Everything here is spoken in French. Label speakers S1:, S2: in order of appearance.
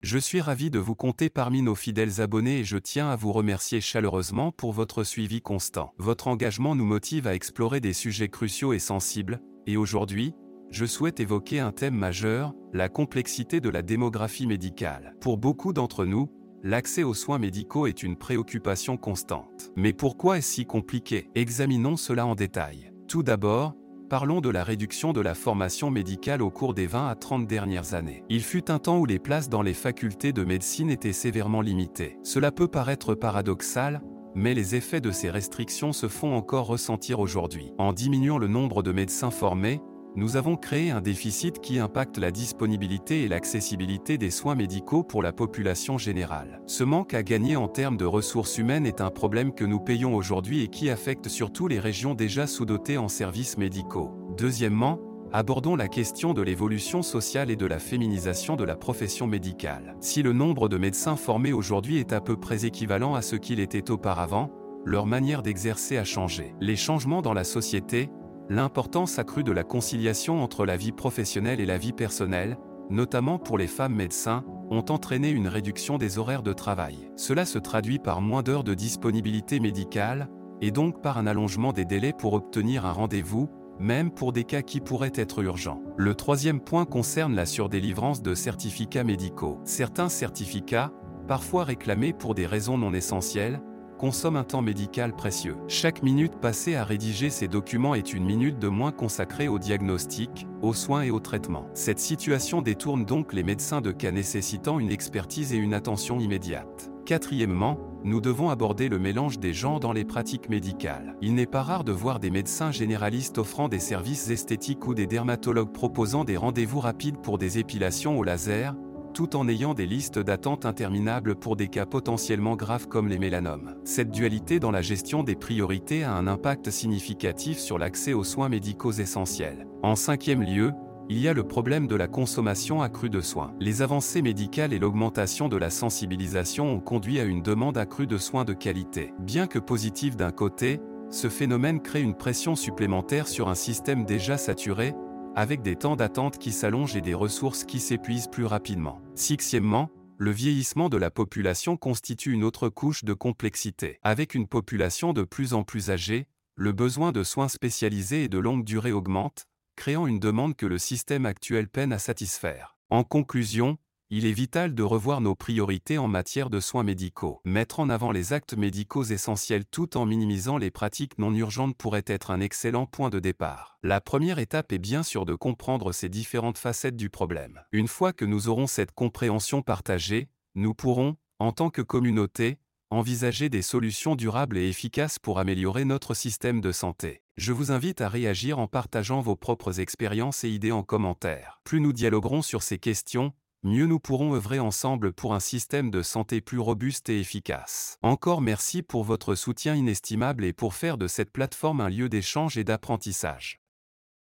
S1: Je suis ravi de vous compter parmi nos fidèles abonnés et je tiens à vous remercier chaleureusement pour votre suivi constant. Votre engagement nous motive à explorer des sujets cruciaux et sensibles, et aujourd'hui, je souhaite évoquer un thème majeur, la complexité de la démographie médicale. Pour beaucoup d'entre nous, l'accès aux soins médicaux est une préoccupation constante. Mais pourquoi est-ce si compliqué? Examinons cela en détail. Tout d'abord, Parlons de la réduction de la formation médicale au cours des 20 à 30 dernières années. Il fut un temps où les places dans les facultés de médecine étaient sévèrement limitées. Cela peut paraître paradoxal, mais les effets de ces restrictions se font encore ressentir aujourd'hui. En diminuant le nombre de médecins formés, nous avons créé un déficit qui impacte la disponibilité et l'accessibilité des soins médicaux pour la population générale. Ce manque à gagner en termes de ressources humaines est un problème que nous payons aujourd'hui et qui affecte surtout les régions déjà sous-dotées en services médicaux. Deuxièmement, abordons la question de l'évolution sociale et de la féminisation de la profession médicale. Si le nombre de médecins formés aujourd'hui est à peu près équivalent à ce qu'il était auparavant, leur manière d'exercer a changé. Les changements dans la société, L'importance accrue de la conciliation entre la vie professionnelle et la vie personnelle, notamment pour les femmes médecins, ont entraîné une réduction des horaires de travail. Cela se traduit par moins d'heures de disponibilité médicale, et donc par un allongement des délais pour obtenir un rendez-vous, même pour des cas qui pourraient être urgents. Le troisième point concerne la surdélivrance de certificats médicaux. Certains certificats, parfois réclamés pour des raisons non essentielles, consomme un temps médical précieux. Chaque minute passée à rédiger ces documents est une minute de moins consacrée au diagnostic, aux soins et au traitement. Cette situation détourne donc les médecins de cas nécessitant une expertise et une attention immédiate. Quatrièmement, nous devons aborder le mélange des genres dans les pratiques médicales. Il n'est pas rare de voir des médecins généralistes offrant des services esthétiques ou des dermatologues proposant des rendez-vous rapides pour des épilations au laser, tout en ayant des listes d'attente interminables pour des cas potentiellement graves comme les mélanomes. Cette dualité dans la gestion des priorités a un impact significatif sur l'accès aux soins médicaux essentiels. En cinquième lieu, il y a le problème de la consommation accrue de soins. Les avancées médicales et l'augmentation de la sensibilisation ont conduit à une demande accrue de soins de qualité. Bien que positive d'un côté, ce phénomène crée une pression supplémentaire sur un système déjà saturé, avec des temps d'attente qui s'allongent et des ressources qui s'épuisent plus rapidement. Sixièmement, le vieillissement de la population constitue une autre couche de complexité. Avec une population de plus en plus âgée, le besoin de soins spécialisés et de longue durée augmente, créant une demande que le système actuel peine à satisfaire. En conclusion, il est vital de revoir nos priorités en matière de soins médicaux. Mettre en avant les actes médicaux essentiels tout en minimisant les pratiques non urgentes pourrait être un excellent point de départ. La première étape est bien sûr de comprendre ces différentes facettes du problème. Une fois que nous aurons cette compréhension partagée, nous pourrons, en tant que communauté, envisager des solutions durables et efficaces pour améliorer notre système de santé. Je vous invite à réagir en partageant vos propres expériences et idées en commentaire. Plus nous dialoguerons sur ces questions, mieux nous pourrons œuvrer ensemble pour un système de santé plus robuste et efficace. Encore merci pour votre soutien inestimable et pour faire de cette plateforme un lieu d'échange et d'apprentissage.